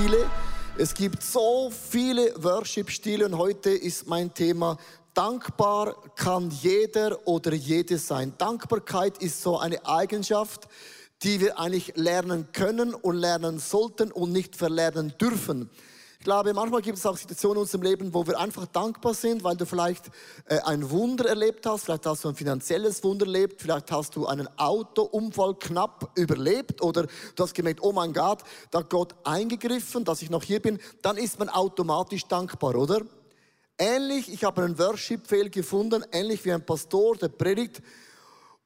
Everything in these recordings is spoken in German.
Worship-Stile. Es gibt so viele Worship-Stile und heute ist mein Thema Dankbar kann jeder oder jede sein. Dankbarkeit ist so eine Eigenschaft, die wir eigentlich lernen können und lernen sollten und nicht verlernen dürfen. Ich glaube, manchmal gibt es auch Situationen in unserem Leben, wo wir einfach dankbar sind, weil du vielleicht äh, ein Wunder erlebt hast, vielleicht hast du ein finanzielles Wunder erlebt, vielleicht hast du einen Autounfall knapp überlebt oder du hast gemerkt, oh mein Gott, da hat Gott eingegriffen, dass ich noch hier bin, dann ist man automatisch dankbar, oder? Ähnlich, ich habe einen Worship-Fail gefunden, ähnlich wie ein Pastor, der predigt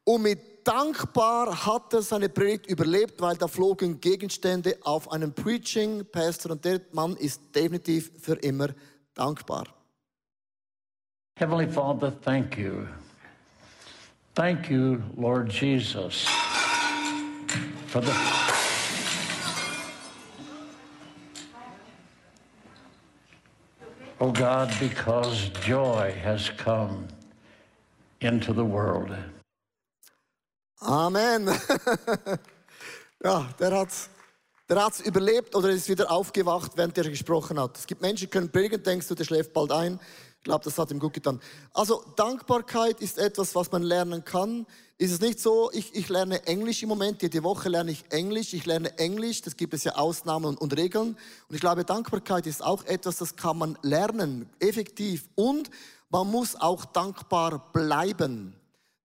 und mit dankbar hat er seine Predigt überlebt, weil da flogen Gegenstände auf einen Preaching Pastor und der Mann ist definitiv für immer dankbar. Heavenly Father, thank you. Thank you, Lord Jesus, for the Oh God, because joy has come into the world. Amen. ja, der hat der hat's überlebt oder ist wieder aufgewacht, während er gesprochen hat. Es gibt Menschen, die können predigen, denkst du, der schläft bald ein. Ich glaube, das hat ihm gut getan. Also Dankbarkeit ist etwas, was man lernen kann. Ist es nicht so, ich, ich lerne Englisch im Moment, jede Woche lerne ich Englisch, ich lerne Englisch, das gibt es ja Ausnahmen und, und Regeln. Und ich glaube, Dankbarkeit ist auch etwas, das kann man lernen, effektiv. Und man muss auch dankbar bleiben.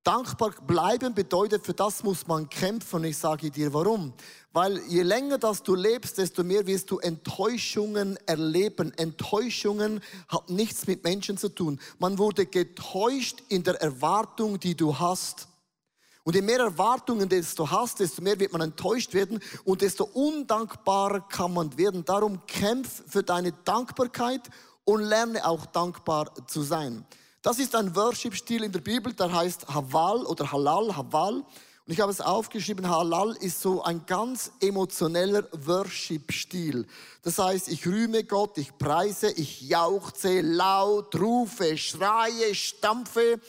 Dankbar bleiben bedeutet, für das muss man kämpfen. Ich sage dir warum. Weil je länger das du lebst, desto mehr wirst du Enttäuschungen erleben. Enttäuschungen hat nichts mit Menschen zu tun. Man wurde getäuscht in der Erwartung, die du hast. Und je mehr Erwartungen desto hast, desto mehr wird man enttäuscht werden und desto undankbarer kann man werden. Darum kämpf für deine Dankbarkeit und lerne auch dankbar zu sein. Das ist ein Worship-Stil in der Bibel, der heißt Haval oder Halal, Haval. Und ich habe es aufgeschrieben, Halal ist so ein ganz emotioneller Worship-Stil. Das heißt, ich rühme Gott, ich preise, ich jauchze, laut, rufe, schreie, stampfe.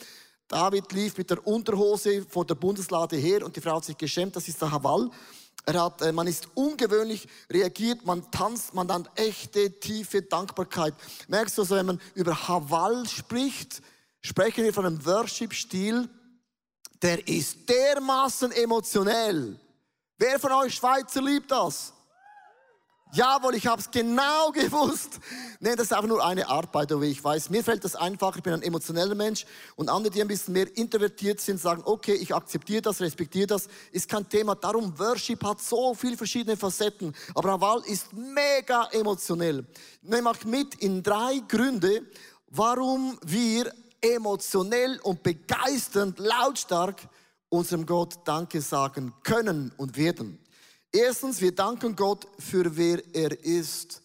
David lief mit der Unterhose vor der Bundeslade her und die Frau hat sich geschämt, das ist der Haval. Hat, äh, man ist ungewöhnlich reagiert, man tanzt, man hat echte, tiefe Dankbarkeit. Merkst du, also, wenn man über Haval spricht, sprechen wir von einem Worship-Stil, der ist dermaßen emotionell. Wer von euch Schweizer liebt das? Jawohl, ich habe es genau gewusst. Nee, das ist einfach nur eine Art, by the way. Ich weiß, mir fällt das einfach. Ich bin ein emotioneller Mensch. Und andere, die ein bisschen mehr introvertiert sind, sagen, okay, ich akzeptiere das, respektiere das. Ist kein Thema. Darum, Worship hat so viele verschiedene Facetten. Aber Haval ist mega emotionell. Nehme euch mit in drei Gründe, warum wir emotionell und begeisternd, lautstark unserem Gott Danke sagen können und werden. Erstens, wir danken Gott für wer er ist.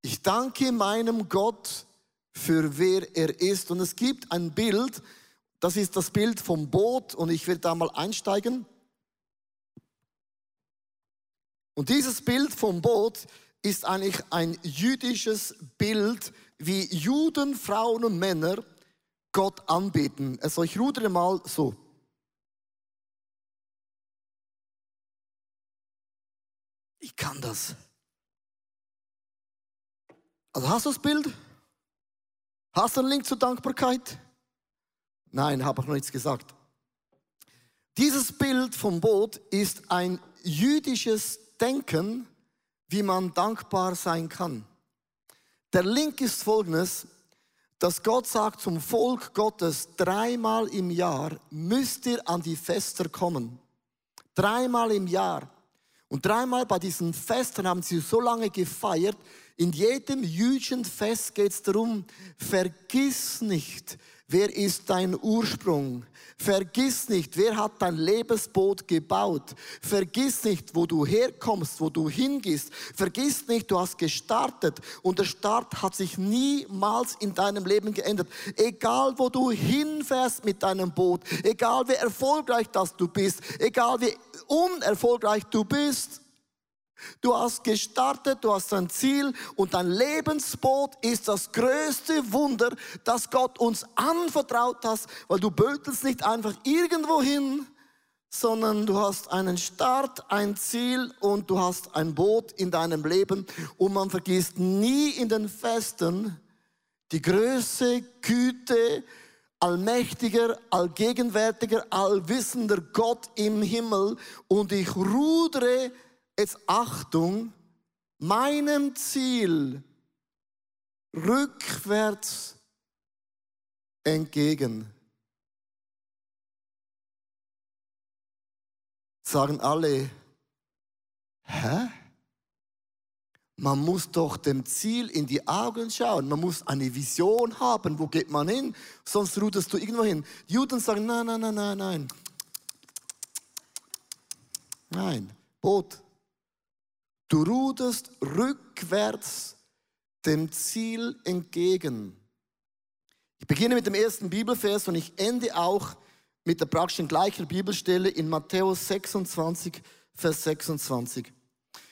Ich danke meinem Gott für wer er ist. Und es gibt ein Bild, das ist das Bild vom Boot und ich werde da mal einsteigen. Und dieses Bild vom Boot ist eigentlich ein jüdisches Bild, wie Juden, Frauen und Männer Gott anbeten. Also ich rudere mal so. Ich kann das. Also hast du das Bild? Hast du einen Link zur Dankbarkeit? Nein, habe ich noch nichts gesagt. Dieses Bild vom Boot ist ein jüdisches Denken, wie man dankbar sein kann. Der Link ist folgendes, dass Gott sagt zum Volk Gottes, dreimal im Jahr müsst ihr an die Fester kommen. Dreimal im Jahr. Und dreimal bei diesen Festen haben sie so lange gefeiert. In jedem jüdischen Fest geht es darum, vergiss nicht, wer ist dein Ursprung. Vergiss nicht, wer hat dein Lebensboot gebaut. Vergiss nicht, wo du herkommst, wo du hingehst. Vergiss nicht, du hast gestartet und der Start hat sich niemals in deinem Leben geändert. Egal, wo du hinfährst mit deinem Boot, egal wie erfolgreich das du bist, egal wie unerfolgreich du bist, Du hast gestartet, du hast ein Ziel und dein Lebensboot ist das größte Wunder, das Gott uns anvertraut hat, weil du bötelst nicht einfach irgendwo hin, sondern du hast einen Start, ein Ziel und du hast ein Boot in deinem Leben. Und man vergisst nie in den Festen die Größe, Güte, allmächtiger, allgegenwärtiger, allwissender Gott im Himmel. Und ich rudere, jetzt Achtung, meinem Ziel rückwärts entgegen. Sagen alle, hä? Man muss doch dem Ziel in die Augen schauen. Man muss eine Vision haben. Wo geht man hin? Sonst ruderst du irgendwo hin. Die Juden sagen, nein, nein, nein, nein, nein. Nein, Boot. Du ruderst rückwärts dem Ziel entgegen. Ich beginne mit dem ersten Bibelvers und ich ende auch mit der praktischen gleichen Bibelstelle in Matthäus 26, Vers 26.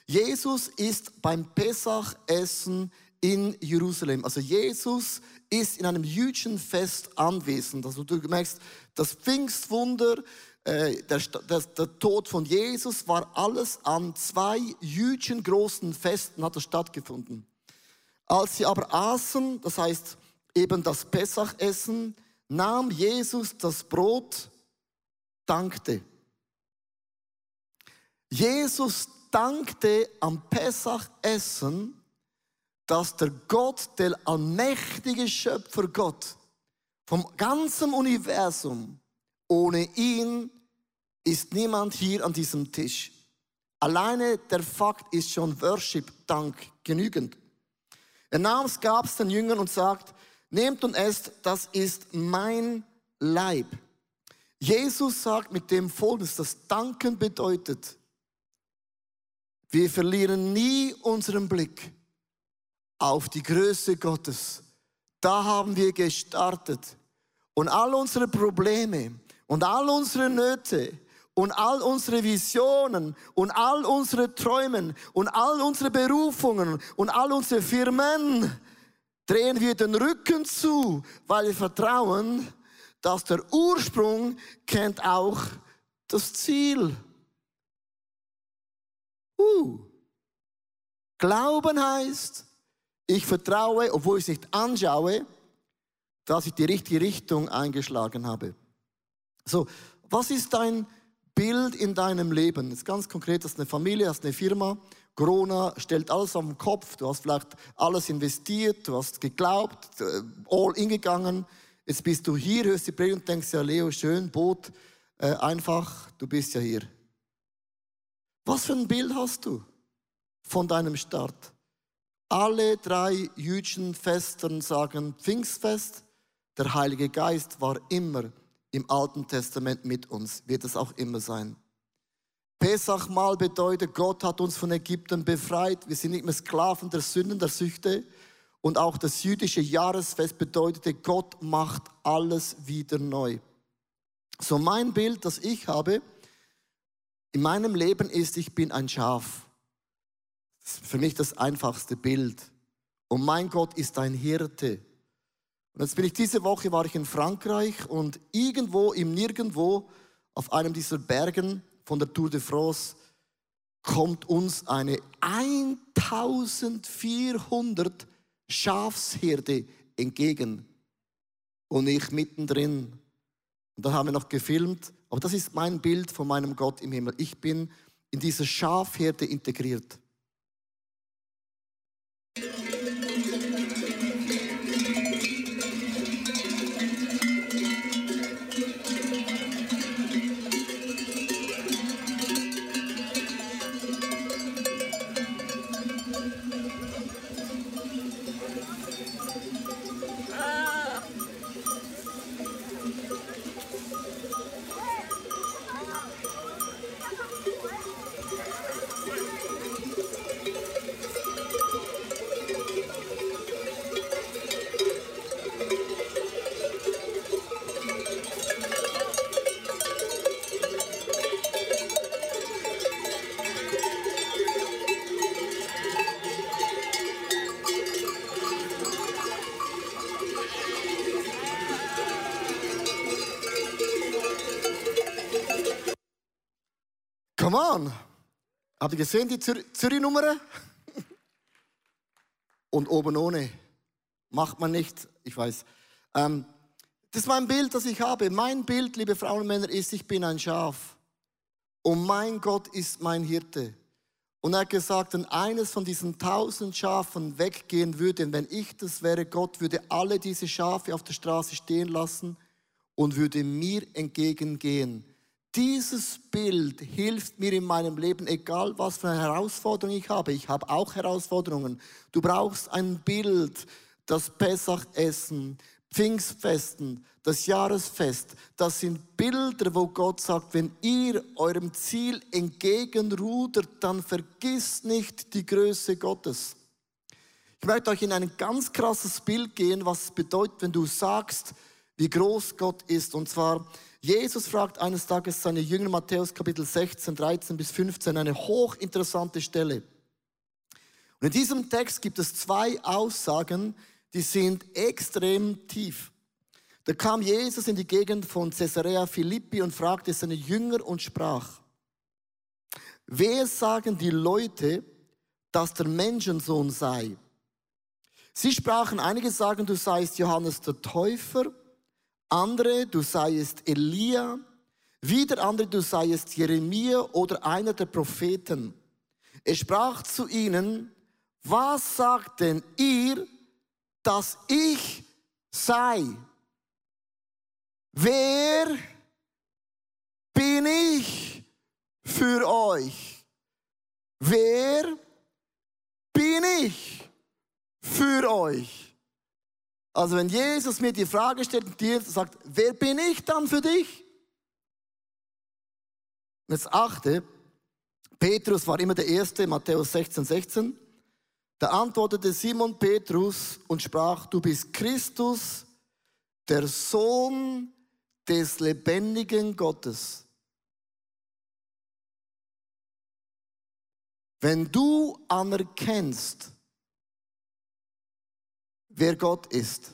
Jesus ist beim Pesachessen in Jerusalem. Also Jesus ist in einem jüdischen Fest anwesend. Also du merkst, das Pfingstwunder, äh, der, der, der, Tod von Jesus war alles an zwei jüdischen großen Festen hat er stattgefunden. Als sie aber aßen, das heißt eben das Pesachessen, nahm Jesus das Brot, dankte. Jesus dankte am Pesachessen, dass der Gott, der allmächtige Schöpfer Gott vom ganzen Universum, ohne ihn ist niemand hier an diesem Tisch. Alleine der Fakt ist schon Worship, Dank genügend. Er nahm es, gab es den Jüngern und sagt, nehmt und esst, das ist mein Leib. Jesus sagt mit dem Folgendes, das Danken bedeutet, wir verlieren nie unseren Blick auf die Größe Gottes. Da haben wir gestartet. Und all unsere Probleme und all unsere Nöte und all unsere Visionen und all unsere Träumen und all unsere Berufungen und all unsere Firmen drehen wir den Rücken zu, weil wir vertrauen, dass der Ursprung kennt auch das Ziel. Uh. Glauben heißt, ich vertraue, obwohl ich es nicht anschaue, dass ich die richtige Richtung eingeschlagen habe. So, was ist dein Bild in deinem Leben? Jetzt ganz konkret, hast eine Familie, hast eine Firma. Corona stellt alles den Kopf. Du hast vielleicht alles investiert, du hast geglaubt, äh, all in gegangen. Jetzt bist du hier, hörst die Predigt und denkst, ja, Leo, schön, Boot, äh, einfach, du bist ja hier. Was für ein Bild hast du von deinem Start? Alle drei jüdischen Festen sagen Pfingstfest. Der Heilige Geist war immer im Alten Testament mit uns, wird es auch immer sein. Pesachmal bedeutet, Gott hat uns von Ägypten befreit. Wir sind nicht mehr Sklaven der Sünden, der Süchte. Und auch das jüdische Jahresfest bedeutete, Gott macht alles wieder neu. So mein Bild, das ich habe, in meinem Leben ist, ich bin ein Schaf. Das ist für mich das einfachste Bild. Und mein Gott ist ein Hirte. Und jetzt bin ich diese Woche war ich in Frankreich und irgendwo im Nirgendwo auf einem dieser Bergen von der Tour de France kommt uns eine 1400 Schafsherde entgegen und ich mittendrin. Und dann haben wir noch gefilmt aber das ist mein Bild von meinem Gott im Himmel. Ich bin in dieser Schafherde integriert. Come on. Habt ihr gesehen die Zür Zürich-Nummer? Und oben ohne. Macht man nicht, ich weiß. Ähm, das ist mein Bild, das ich habe. Mein Bild, liebe Frauen und Männer, ist, ich bin ein Schaf. Und mein Gott ist mein Hirte. Und er hat gesagt, wenn eines von diesen tausend Schafen weggehen würde, wenn ich das wäre, Gott würde alle diese Schafe auf der Straße stehen lassen und würde mir entgegengehen. Dieses Bild hilft mir in meinem Leben, egal was für eine Herausforderung ich habe. Ich habe auch Herausforderungen. Du brauchst ein Bild, das Pessachessen, Pfingstfesten, das Jahresfest, das sind Bilder, wo Gott sagt, wenn ihr eurem Ziel entgegenrudert, dann vergisst nicht die Größe Gottes. Ich möchte euch in ein ganz krasses Bild gehen, was es bedeutet, wenn du sagst, wie groß Gott ist. Und zwar, Jesus fragt eines Tages seine Jünger, Matthäus Kapitel 16, 13 bis 15, eine hochinteressante Stelle. Und in diesem Text gibt es zwei Aussagen, die sind extrem tief. Da kam Jesus in die Gegend von Caesarea Philippi und fragte seine Jünger und sprach, wer sagen die Leute, dass der Menschensohn sei? Sie sprachen, einige sagen, du seist Johannes der Täufer, andere, du seiest Elia, wieder andere, du seiest Jeremia oder einer der Propheten. Er sprach zu ihnen, was sagt denn ihr, dass ich sei? Wer bin ich für euch? Wer bin ich für euch? Also wenn Jesus mir die Frage stellt und dir sagt, wer bin ich dann für dich? Und jetzt achte, Petrus war immer der Erste, Matthäus 16, 16. Da antwortete Simon Petrus und sprach, du bist Christus, der Sohn des lebendigen Gottes. Wenn du anerkennst, wer Gott ist,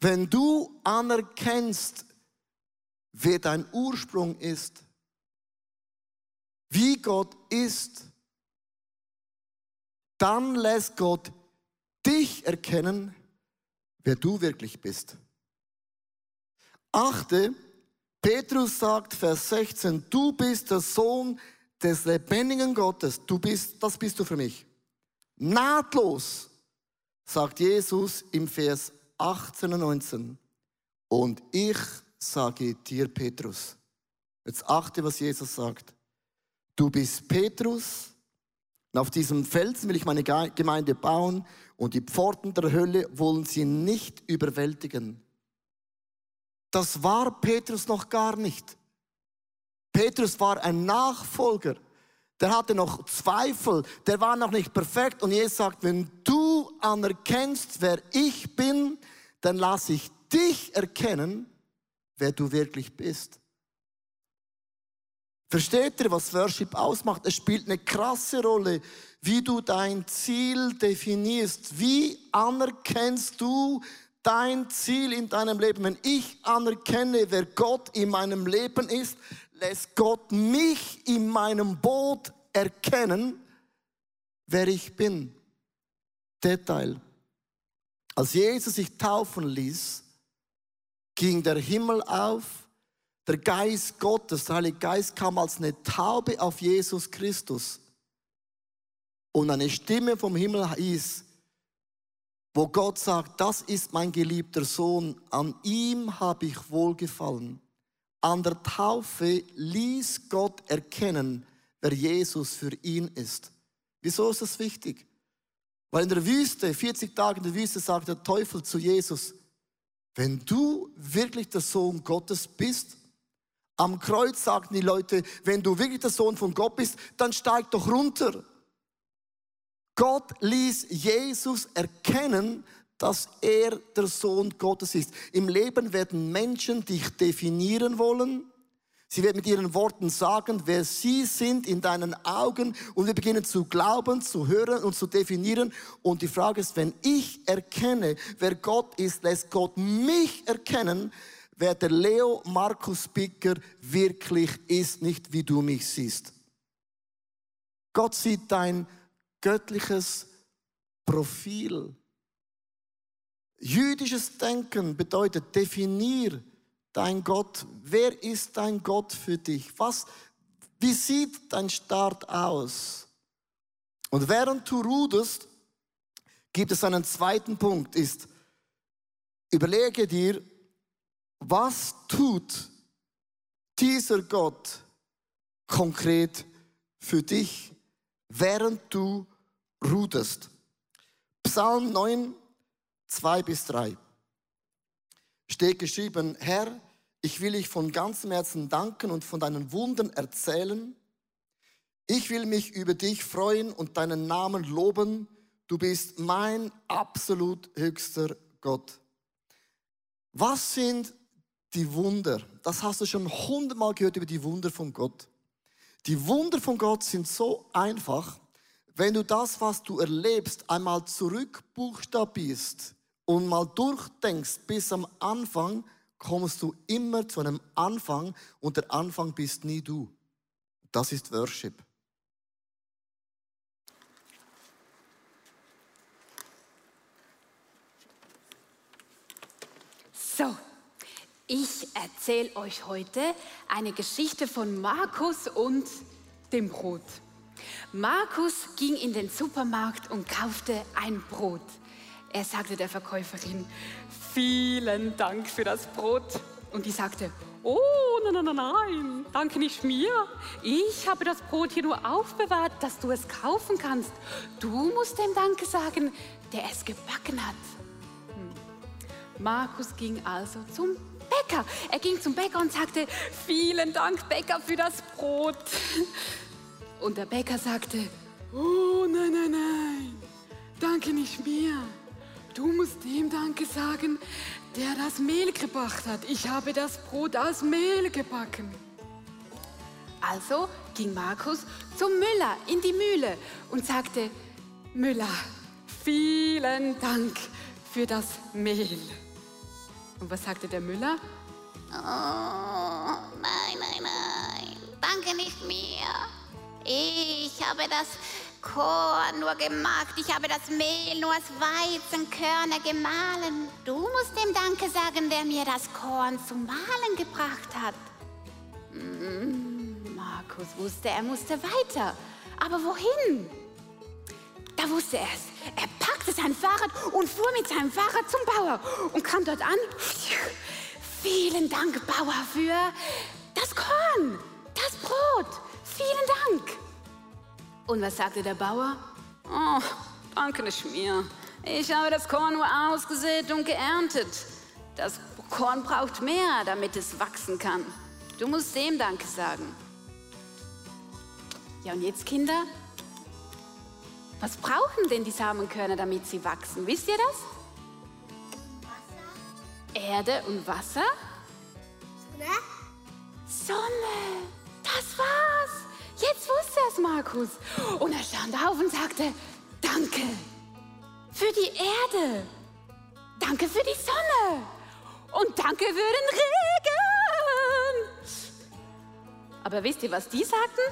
wenn du anerkennst, wer dein Ursprung ist, wie Gott ist, dann lässt Gott dich erkennen, wer du wirklich bist. Achte, Petrus sagt, Vers 16, du bist der Sohn des lebendigen Gottes. Du bist, das bist du für mich. Nahtlos, sagt Jesus im Vers 18 und 19. Und ich sage dir, Petrus. Jetzt achte, was Jesus sagt. Du bist Petrus, und auf diesem Felsen will ich meine Gemeinde bauen und die Pforten der Hölle wollen sie nicht überwältigen. Das war Petrus noch gar nicht. Petrus war ein Nachfolger. Der hatte noch Zweifel. Der war noch nicht perfekt. Und Jesus sagt, wenn du anerkennst, wer ich bin, dann lasse ich dich erkennen, wer du wirklich bist. Versteht ihr, was Worship ausmacht? Es spielt eine krasse Rolle, wie du dein Ziel definierst. Wie anerkennst du dein Ziel in deinem Leben? Wenn ich anerkenne, wer Gott in meinem Leben ist, lässt Gott mich in meinem Boot erkennen, wer ich bin. Detail. Als Jesus sich taufen ließ, ging der Himmel auf der Geist Gottes, der Heilige Geist kam als eine Taube auf Jesus Christus. Und eine Stimme vom Himmel hieß, wo Gott sagt, das ist mein geliebter Sohn, an ihm habe ich wohlgefallen. An der Taufe ließ Gott erkennen, wer Jesus für ihn ist. Wieso ist das wichtig? Weil in der Wüste, 40 Tage in der Wüste, sagt der Teufel zu Jesus, wenn du wirklich der Sohn Gottes bist, am Kreuz sagten die Leute, wenn du wirklich der Sohn von Gott bist, dann steig doch runter. Gott ließ Jesus erkennen, dass er der Sohn Gottes ist. Im Leben werden Menschen dich definieren wollen. Sie werden mit ihren Worten sagen, wer sie sind in deinen Augen und wir beginnen zu glauben, zu hören und zu definieren. Und die Frage ist, wenn ich erkenne, wer Gott ist, lässt Gott mich erkennen, wer der Leo Markus Bicker wirklich ist, nicht wie du mich siehst. Gott sieht dein göttliches Profil. Jüdisches Denken bedeutet, definier dein Gott. Wer ist dein Gott für dich? Was, wie sieht dein Start aus? Und während du ruderst, gibt es einen zweiten Punkt, ist, überlege dir, was tut dieser Gott konkret für dich, während du ruderst. Psalm 9, 2 bis 3 steht geschrieben, Herr, ich will dich von ganzem Herzen danken und von deinen Wundern erzählen. Ich will mich über dich freuen und deinen Namen loben. Du bist mein absolut höchster Gott. Was sind die Wunder? Das hast du schon hundertmal gehört über die Wunder von Gott. Die Wunder von Gott sind so einfach, wenn du das, was du erlebst, einmal zurückbuchstabierst und mal durchdenkst bis am Anfang, kommst du immer zu einem Anfang und der Anfang bist nie du. Das ist Worship. So, ich erzähle euch heute eine Geschichte von Markus und dem Brot. Markus ging in den Supermarkt und kaufte ein Brot. Er sagte der Verkäuferin, vielen Dank für das Brot. Und die sagte, oh, nein, nein, nein, danke nicht mir. Ich habe das Brot hier nur aufbewahrt, dass du es kaufen kannst. Du musst dem Danke sagen, der es gebacken hat. Hm. Markus ging also zum Bäcker. Er ging zum Bäcker und sagte, vielen Dank, Bäcker, für das Brot. Und der Bäcker sagte, oh nein, nein, nein, danke nicht mir. Du musst dem Danke sagen, der das Mehl gebracht hat. Ich habe das Brot aus Mehl gebacken. Also ging Markus zum Müller in die Mühle und sagte, Müller, vielen Dank für das Mehl. Und was sagte der Müller? Oh, nein, nein, nein. Danke nicht mir. Ich habe das Korn nur gemacht. Ich habe das Mehl nur aus Weizenkörner gemahlen. Du musst dem Danke sagen, der mir das Korn zum Mahlen gebracht hat. Mm, Markus wusste, er musste weiter. Aber wohin? Da wusste er es. Er packte sein Fahrrad und fuhr mit seinem Fahrrad zum Bauer und kam dort an. Vielen Dank, Bauer, für das Korn, das Brot. Vielen Dank. Und was sagte der Bauer? Oh, danke nicht mir. Ich habe das Korn nur ausgesät und geerntet. Das Korn braucht mehr, damit es wachsen kann. Du musst dem Danke sagen. Ja, und jetzt, Kinder? Was brauchen denn die Samenkörner, damit sie wachsen? Wisst ihr das? Wasser. Erde und Wasser? Sonne. Sonne. Das war's. Jetzt wusste es Markus. Und er stand auf und sagte, danke für die Erde. Danke für die Sonne. Und danke für den Regen. Aber wisst ihr, was die sagten?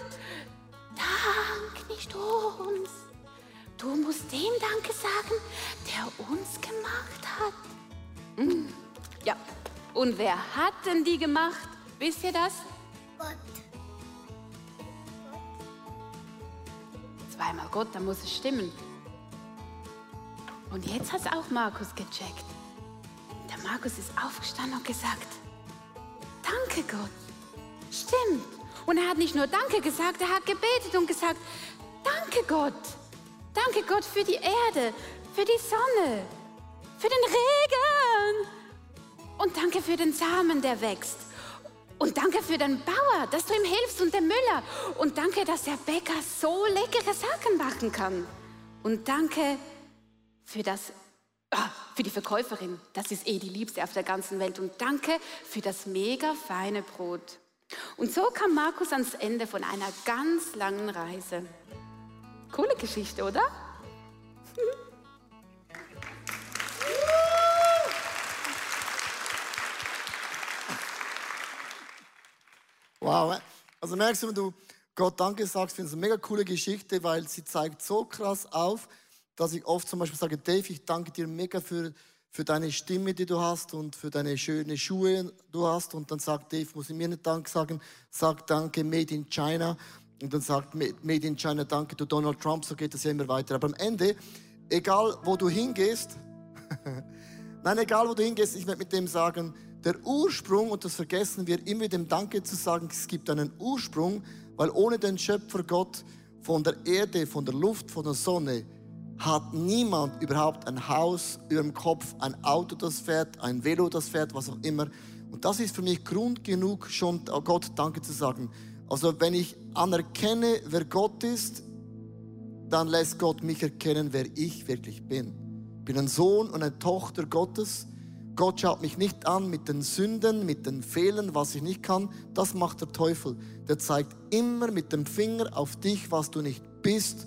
Dank nicht uns. Du musst dem Danke sagen, der uns gemacht hat. Hm. Ja, und wer hat denn die gemacht? Wisst ihr das? Gott. Zweimal Gott, dann muss es stimmen. Und jetzt hat es auch Markus gecheckt. Der Markus ist aufgestanden und gesagt, danke Gott. Stimmt. Und er hat nicht nur Danke gesagt, er hat gebetet und gesagt, danke Gott. Danke Gott für die Erde, für die Sonne, für den Regen. Und danke für den Samen, der wächst. Und danke für den Bauer, dass du ihm hilfst und dem Müller. Und danke, dass der Bäcker so leckere Sachen machen kann. Und danke für das, ah, für die Verkäuferin. Das ist eh die Liebste auf der ganzen Welt. Und danke für das mega feine Brot. Und so kam Markus ans Ende von einer ganz langen Reise. Coole Geschichte, oder? Wow. Also merkst du, wenn du Gott Danke sagst, finde ich eine mega coole Geschichte, weil sie zeigt so krass auf, dass ich oft zum Beispiel sage, Dave, ich danke dir mega für, für deine Stimme, die du hast und für deine schönen Schuhe, die du hast. Und dann sagt Dave, muss ich mir nicht Dank sagen, sag Danke, Made in China. Und dann sagt Made in China Danke zu Donald Trump, so geht das ja immer weiter. Aber am Ende, egal wo du hingehst, Nein, egal wo du hingehst, ich werde mit dem sagen, der Ursprung, und das vergessen wir immer dem Danke zu sagen, es gibt einen Ursprung, weil ohne den Schöpfer Gott von der Erde, von der Luft, von der Sonne, hat niemand überhaupt ein Haus über dem Kopf, ein Auto, das fährt, ein Velo, das fährt, was auch immer. Und das ist für mich Grund genug, schon Gott Danke zu sagen. Also wenn ich anerkenne, wer Gott ist, dann lässt Gott mich erkennen, wer ich wirklich bin. Ich bin ein Sohn und eine Tochter Gottes. Gott schaut mich nicht an mit den Sünden, mit den Fehlern, was ich nicht kann. Das macht der Teufel. Der zeigt immer mit dem Finger auf dich, was du nicht bist.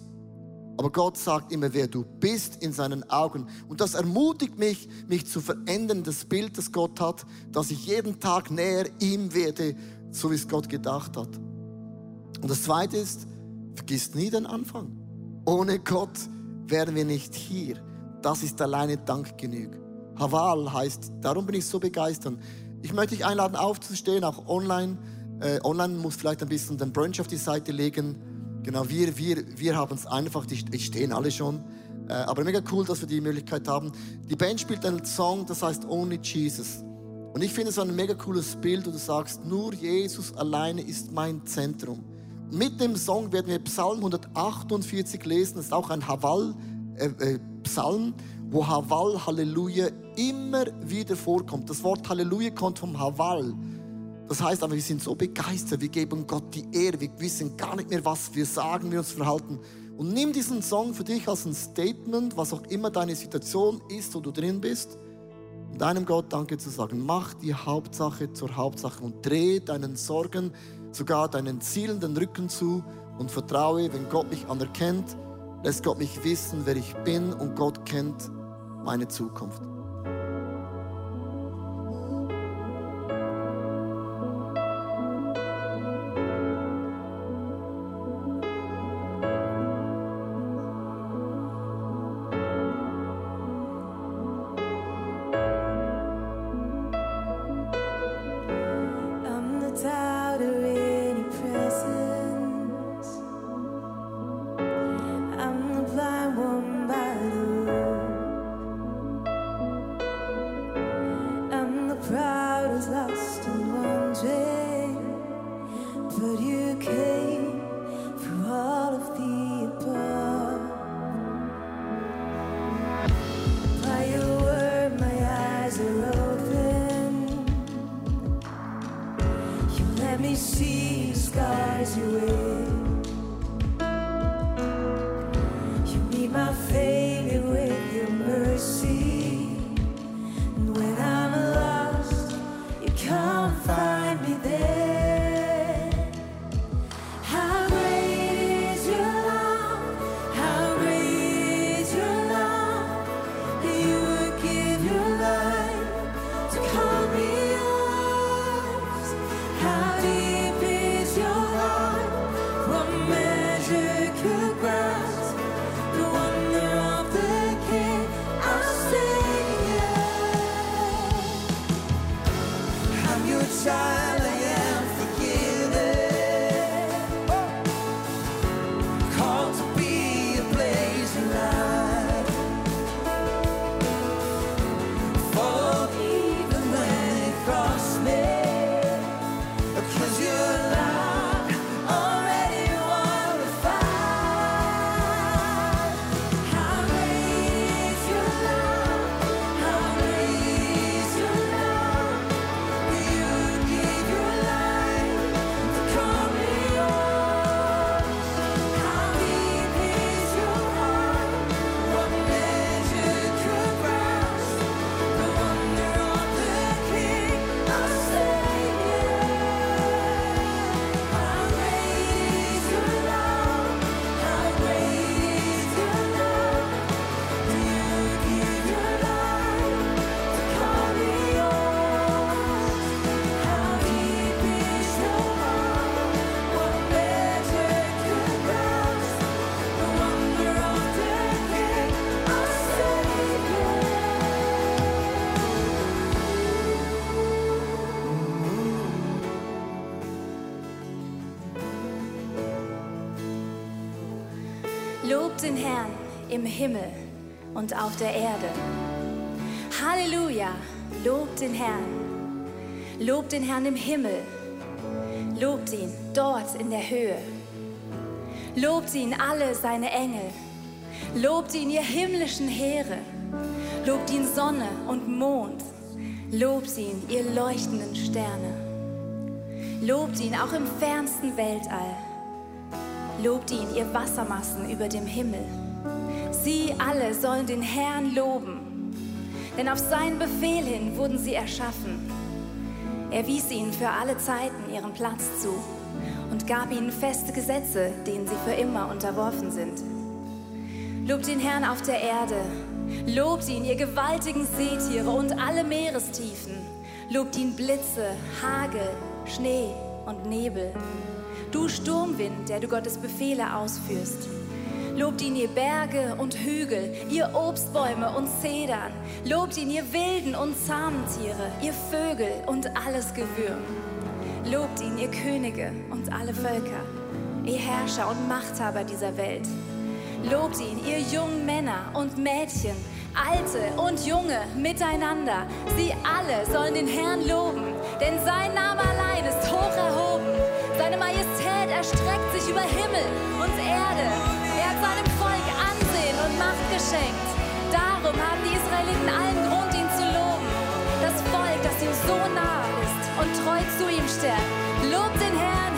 Aber Gott sagt immer, wer du bist in seinen Augen. Und das ermutigt mich, mich zu verändern, das Bild, das Gott hat, dass ich jeden Tag näher ihm werde, so wie es Gott gedacht hat. Und das Zweite ist, vergiss nie den Anfang. Ohne Gott wären wir nicht hier. Das ist alleine Dank genug. Haval heißt, darum bin ich so begeistert. Ich möchte dich einladen, aufzustehen, auch online. Äh, online muss vielleicht ein bisschen den Brunch auf die Seite legen. Genau, wir, wir, wir haben es einfach, die, die stehen alle schon. Äh, aber mega cool, dass wir die Möglichkeit haben. Die Band spielt einen Song, das heißt Only Jesus. Und ich finde es ein mega cooles Bild, wo du sagst, nur Jesus alleine ist mein Zentrum. Mit dem Song werden wir Psalm 148 lesen. Das ist auch ein Haval-Psalm, äh, wo Haval, Halleluja, immer wieder vorkommt. Das Wort Halleluja kommt vom Haval. Das heißt aber, wir sind so begeistert, wir geben Gott die Ehre, wir wissen gar nicht mehr, was wir sagen, wie wir uns verhalten. Und nimm diesen Song für dich als ein Statement, was auch immer deine Situation ist, wo du drin bist, deinem Gott Danke zu sagen. Mach die Hauptsache zur Hauptsache und dreh deinen Sorgen, sogar deinen Zielen den Rücken zu und vertraue, wenn Gott mich anerkennt, lässt Gott mich wissen, wer ich bin und Gott kennt meine Zukunft. Im Himmel und auf der Erde. Halleluja, lobt den Herrn. Lobt den Herrn im Himmel. Lobt ihn dort in der Höhe. Lobt ihn alle seine Engel. Lobt ihn ihr himmlischen Heere. Lobt ihn Sonne und Mond. Lobt ihn ihr leuchtenden Sterne. Lobt ihn auch im fernsten Weltall. Lobt ihn ihr Wassermassen über dem Himmel. Sie alle sollen den Herrn loben, denn auf seinen Befehl hin wurden sie erschaffen. Er wies ihnen für alle Zeiten ihren Platz zu und gab ihnen feste Gesetze, denen sie für immer unterworfen sind. Lobt den Herrn auf der Erde, lobt ihn, ihr gewaltigen Seetiere und alle Meerestiefen. Lobt ihn Blitze, Hagel, Schnee und Nebel. Du Sturmwind, der du Gottes Befehle ausführst. Lobt ihn, ihr Berge und Hügel, ihr Obstbäume und Zedern. Lobt ihn, ihr wilden und zahmen Tiere, ihr Vögel und alles Gewürm. Lobt ihn, ihr Könige und alle Völker, ihr Herrscher und Machthaber dieser Welt. Lobt ihn, ihr jungen Männer und Mädchen, Alte und Junge miteinander. Sie alle sollen den Herrn loben, denn sein Name allein ist hoch erhoben. Seine Majestät erstreckt sich über Himmel und Erde. Er hat seinem Volk Ansehen und Macht geschenkt. Darum haben die Israeliten allen Grund, ihn zu loben. Das Volk, das ihm so nah ist und treu zu ihm steht, lobt den Herrn.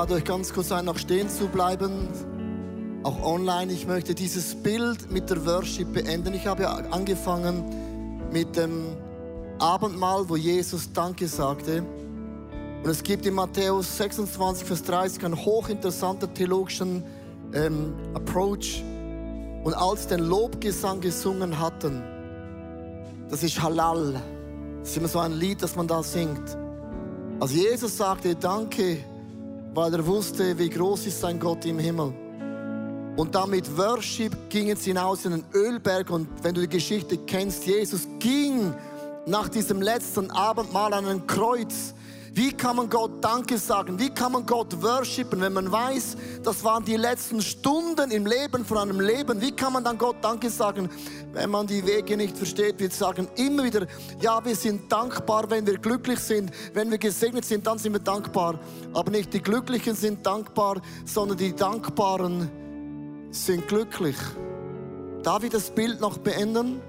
Lade euch ganz kurz ein, noch stehen zu bleiben. Auch online. Ich möchte dieses Bild mit der Worship beenden. Ich habe ja angefangen mit dem Abendmahl, wo Jesus Danke sagte. Und es gibt in Matthäus 26, Vers 30 einen hochinteressanten theologischen ähm, Approach. Und als den Lobgesang gesungen hatten, das ist Halal. Das ist immer so ein Lied, das man da singt. Als Jesus sagte Danke, weil er wusste, wie groß ist sein Gott im Himmel. Und dann mit Worship gingen sie hinaus in den Ölberg. Und wenn du die Geschichte kennst, Jesus ging nach diesem letzten Abendmahl an ein Kreuz. Wie kann man Gott Danke sagen? Wie kann man Gott worshipen, wenn man weiß, das waren die letzten Stunden im Leben von einem Leben? Wie kann man dann Gott Danke sagen, wenn man die Wege nicht versteht? Wir sagen immer wieder, ja, wir sind dankbar, wenn wir glücklich sind, wenn wir gesegnet sind, dann sind wir dankbar. Aber nicht die Glücklichen sind dankbar, sondern die Dankbaren sind glücklich. Darf ich das Bild noch beenden?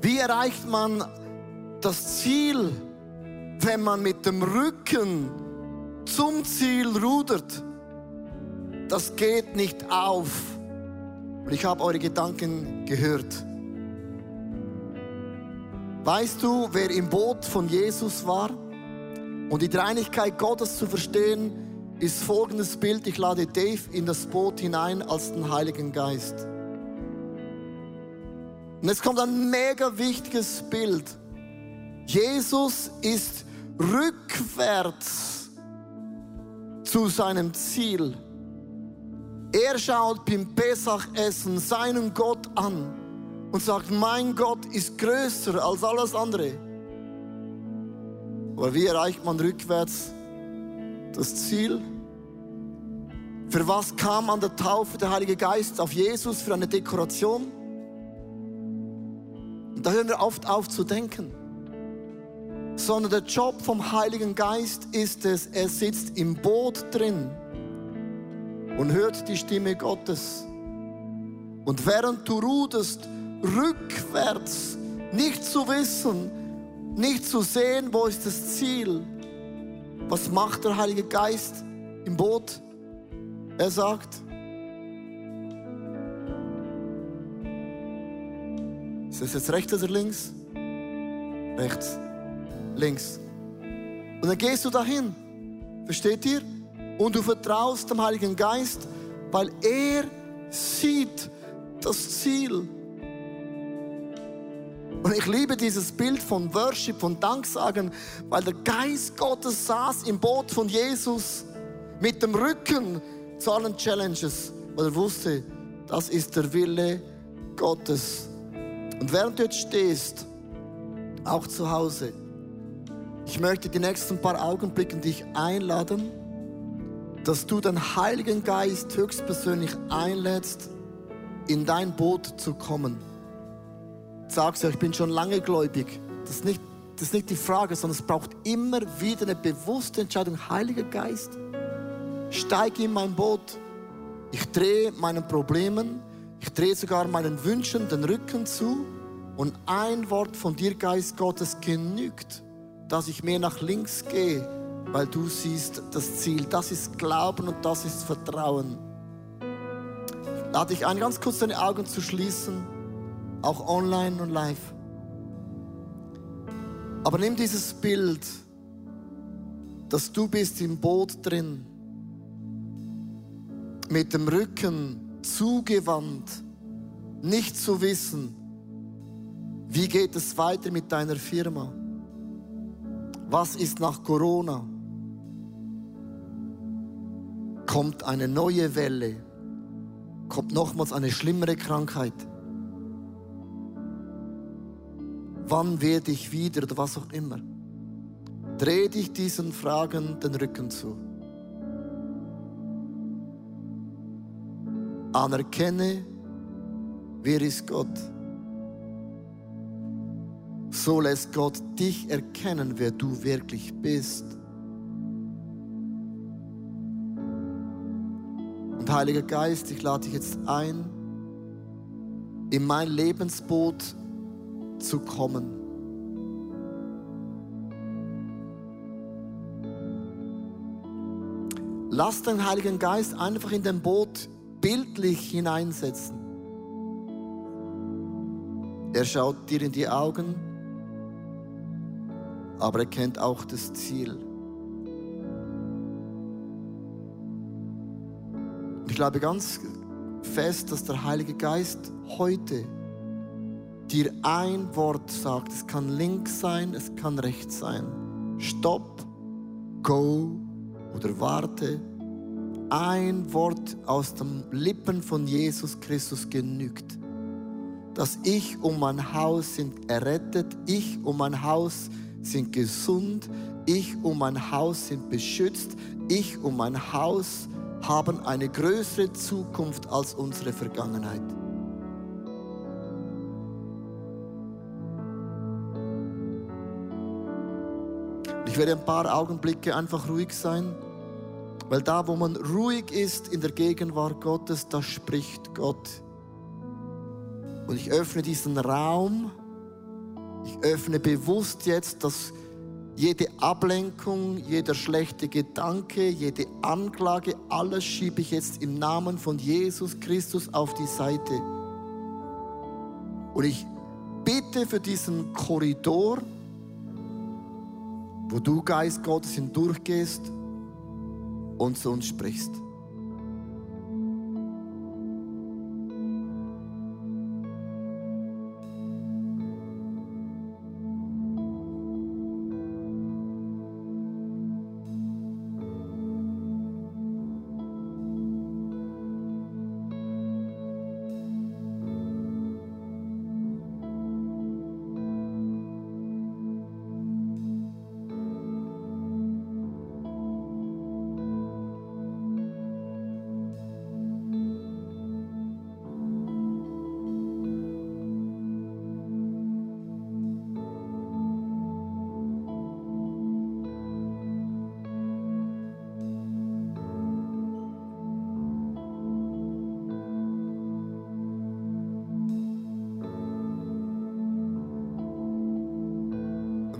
Wie erreicht man das Ziel, wenn man mit dem Rücken zum Ziel rudert? Das geht nicht auf. Und ich habe eure Gedanken gehört. Weißt du, wer im Boot von Jesus war? Und die Dreinigkeit Gottes zu verstehen, ist folgendes Bild. Ich lade Dave in das Boot hinein als den Heiligen Geist. Und jetzt kommt ein mega wichtiges Bild. Jesus ist rückwärts zu seinem Ziel. Er schaut beim Pesachessen seinen Gott an und sagt, mein Gott ist größer als alles andere. Aber wie erreicht man rückwärts das Ziel? Für was kam an der Taufe der Heilige Geist auf Jesus? Für eine Dekoration? Da hören wir oft auf zu denken. Sondern der Job vom Heiligen Geist ist es, er sitzt im Boot drin und hört die Stimme Gottes. Und während du ruderst, rückwärts, nicht zu wissen, nicht zu sehen, wo ist das Ziel, was macht der Heilige Geist im Boot? Er sagt, ist das jetzt rechts oder links? Rechts, links. Und dann gehst du dahin, versteht ihr? Und du vertraust dem Heiligen Geist, weil er sieht das Ziel. Und ich liebe dieses Bild von Worship, von Danksagen, weil der Geist Gottes saß im Boot von Jesus mit dem Rücken zu allen Challenges, weil er wusste, das ist der Wille Gottes. Und während du jetzt stehst, auch zu Hause, ich möchte die nächsten paar Augenblicke dich einladen, dass du den Heiligen Geist höchstpersönlich einlädst, in dein Boot zu kommen. Sagst du, ich bin schon lange gläubig. Das ist, nicht, das ist nicht die Frage, sondern es braucht immer wieder eine bewusste Entscheidung. Heiliger Geist, steig in mein Boot. Ich drehe meinen Problemen, ich drehe sogar meinen Wünschen den Rücken zu. Und ein Wort von dir, Geist Gottes, genügt, dass ich mehr nach links gehe, weil du siehst das Ziel. Das ist Glauben und das ist Vertrauen. Lade dich ein, ganz kurz deine Augen zu schließen, auch online und live. Aber nimm dieses Bild, dass du bist im Boot drin, mit dem Rücken zugewandt, nicht zu wissen, wie geht es weiter mit deiner Firma? Was ist nach Corona? Kommt eine neue Welle? Kommt nochmals eine schlimmere Krankheit? Wann werde ich wieder oder was auch immer? Dreh dich diesen Fragen den Rücken zu. Anerkenne, wer ist Gott. So lässt Gott dich erkennen, wer du wirklich bist. Und Heiliger Geist, ich lade dich jetzt ein, in mein Lebensboot zu kommen. Lass den Heiligen Geist einfach in dein Boot bildlich hineinsetzen. Er schaut dir in die Augen, aber er kennt auch das Ziel. Ich glaube ganz fest, dass der Heilige Geist heute dir ein Wort sagt. Es kann links sein, es kann rechts sein. Stopp, go oder warte. Ein Wort aus den Lippen von Jesus Christus genügt. Dass ich und mein Haus sind errettet, ich und mein Haus sind gesund, ich und mein Haus sind beschützt, ich und mein Haus haben eine größere Zukunft als unsere Vergangenheit. Ich werde ein paar Augenblicke einfach ruhig sein, weil da, wo man ruhig ist in der Gegenwart Gottes, da spricht Gott. Und ich öffne diesen Raum, ich öffne bewusst jetzt, dass jede Ablenkung, jeder schlechte Gedanke, jede Anklage, alles schiebe ich jetzt im Namen von Jesus Christus auf die Seite. Und ich bitte für diesen Korridor, wo du, Geist Gottes, hindurchgehst und zu uns sprichst.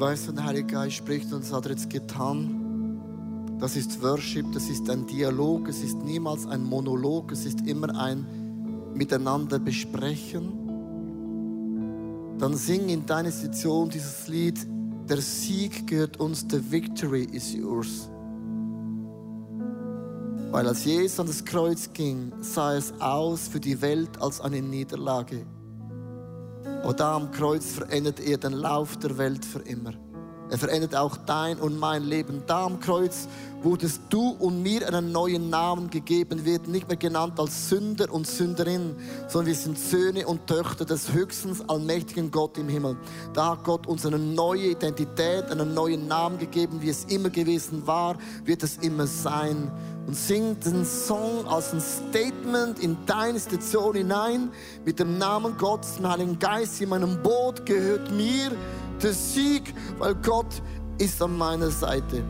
Weißt du, der Heilige Geist spricht und das hat er jetzt getan, das ist Worship, das ist ein Dialog, es ist niemals ein Monolog, es ist immer ein Miteinander besprechen. Dann sing in deiner Situation dieses Lied, der Sieg gehört uns, the victory is yours. Weil als Jesus an das Kreuz ging, sah es aus für die Welt als eine Niederlage. Und da am Kreuz verändert er den Lauf der Welt für immer. Er verändert auch dein und mein Leben. Da am Kreuz wurdest du und mir einen neuen Namen gegeben, wird nicht mehr genannt als Sünder und Sünderin, sondern wir sind Söhne und Töchter des höchstens allmächtigen Gott im Himmel. Da hat Gott uns eine neue Identität, einen neuen Namen gegeben, wie es immer gewesen war, wird es immer sein. Und sing den Song als ein Statement in deine Situation hinein mit dem Namen Gottes, dem Heiligen Geist in meinem Boot gehört mir der Sieg, weil Gott ist an meiner Seite.